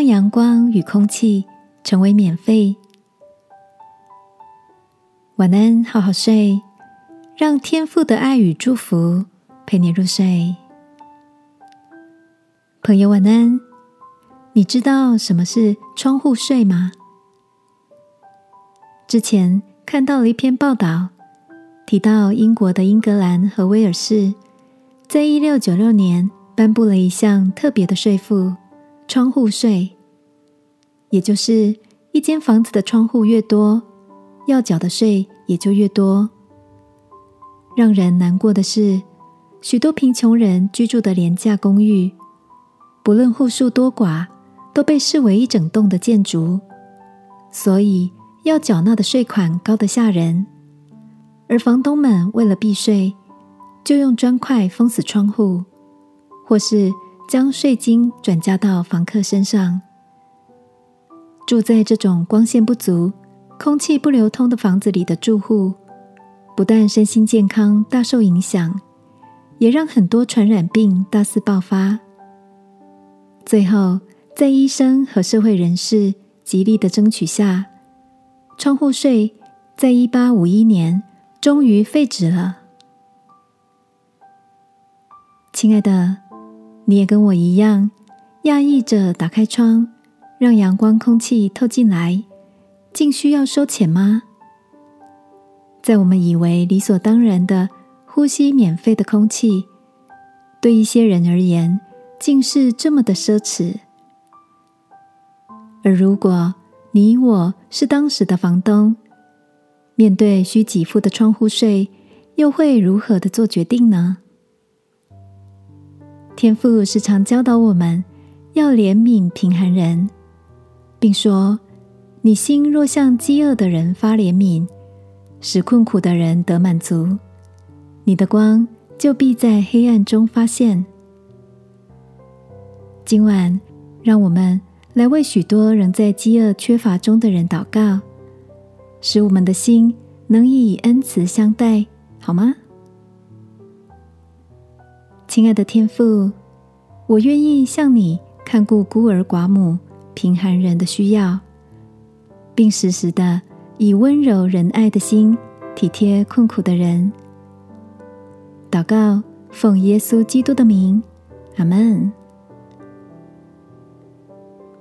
让阳光与空气成为免费。晚安，好好睡，让天父的爱与祝福陪你入睡。朋友，晚安。你知道什么是窗户税吗？之前看到了一篇报道，提到英国的英格兰和威尔士，在一六九六年颁布了一项特别的税负——窗户税，也就是一间房子的窗户越多。要缴的税也就越多。让人难过的是，许多贫穷人居住的廉价公寓，不论户数多寡，都被视为一整栋的建筑，所以要缴纳的税款高得吓人。而房东们为了避税，就用砖块封死窗户，或是将税金转嫁到房客身上。住在这种光线不足。空气不流通的房子里的住户，不但身心健康大受影响，也让很多传染病大肆爆发。最后，在医生和社会人士极力的争取下，窗户税在一八五一年终于废止了。亲爱的，你也跟我一样，讶异着打开窗，让阳光、空气透进来。竟需要收钱吗？在我们以为理所当然的呼吸免费的空气，对一些人而言，竟是这么的奢侈。而如果你我是当时的房东，面对需给付的窗户税，又会如何的做决定呢？天父时常教导我们要怜悯贫寒人，并说。你心若向饥饿的人发怜悯，使困苦的人得满足，你的光就必在黑暗中发现。今晚，让我们来为许多仍在饥饿缺乏中的人祷告，使我们的心能以恩慈相待，好吗？亲爱的天父，我愿意向你看顾孤儿寡母、贫寒人的需要。并时时的以温柔仁爱的心体贴困苦的人。祷告，奉耶稣基督的名，阿门。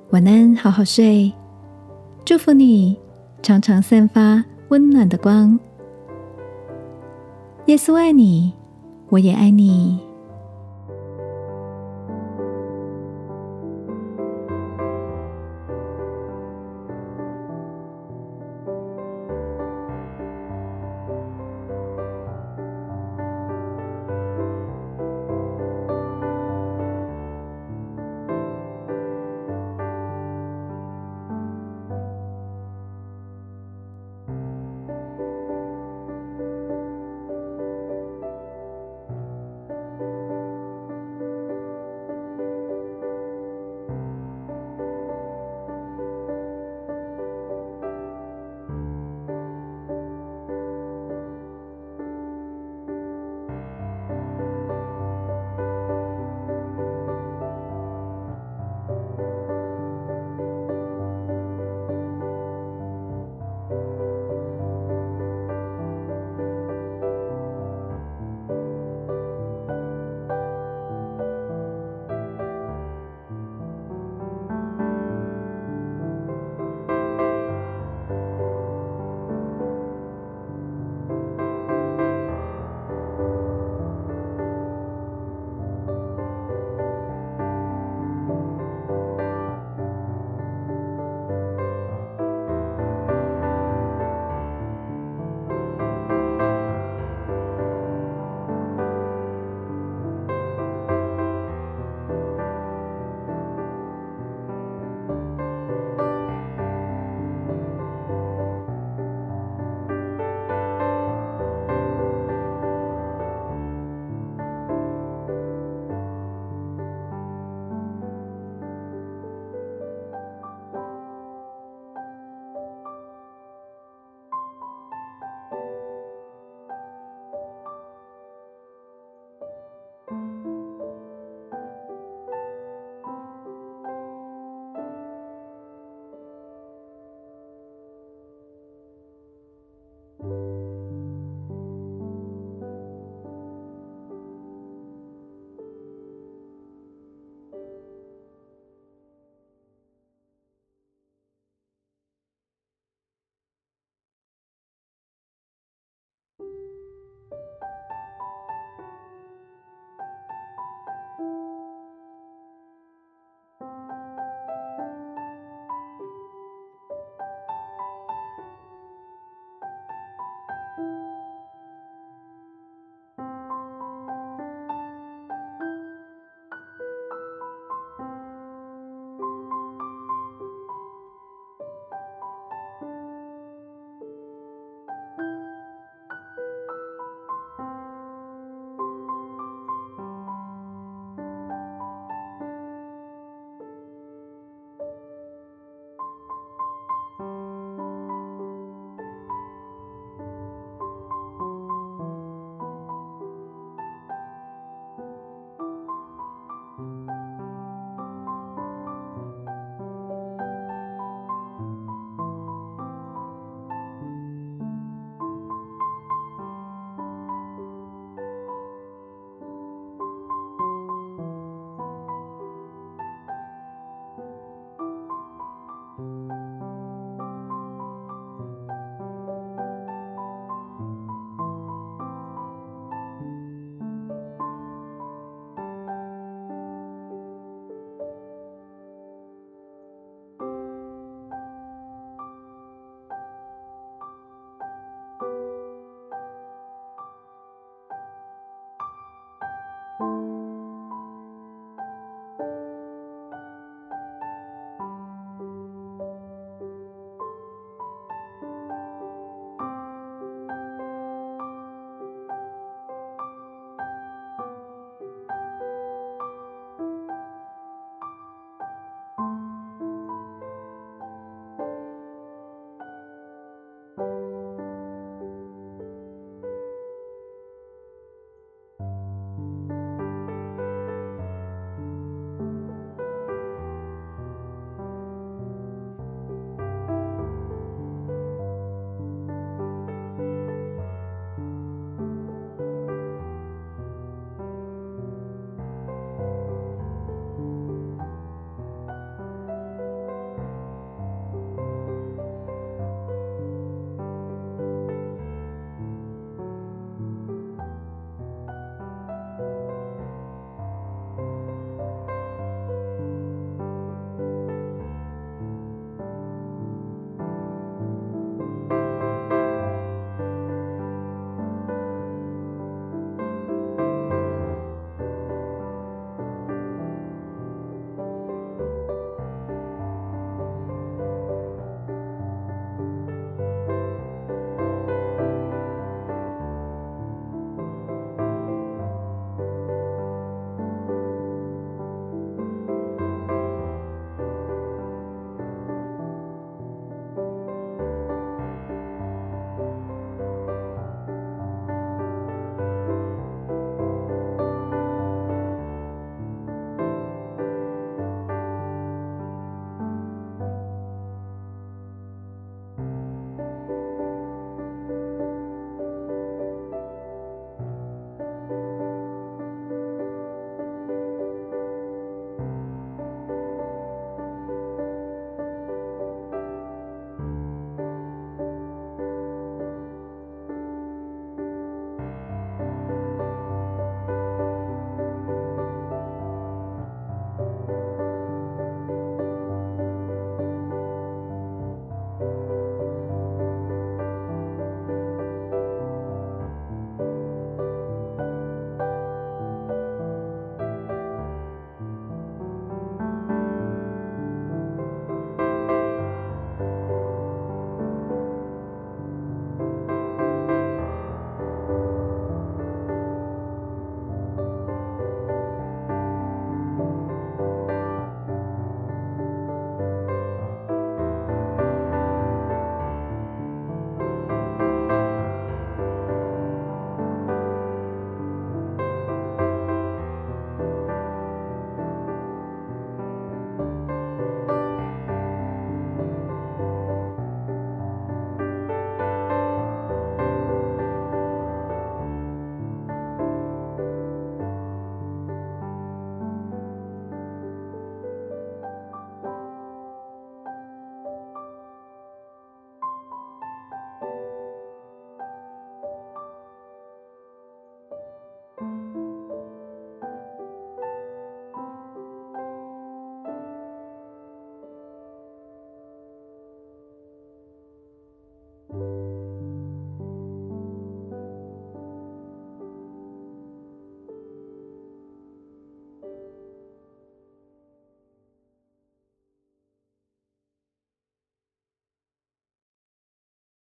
晚安，好好睡。祝福你，常常散发温暖的光。耶稣爱你，我也爱你。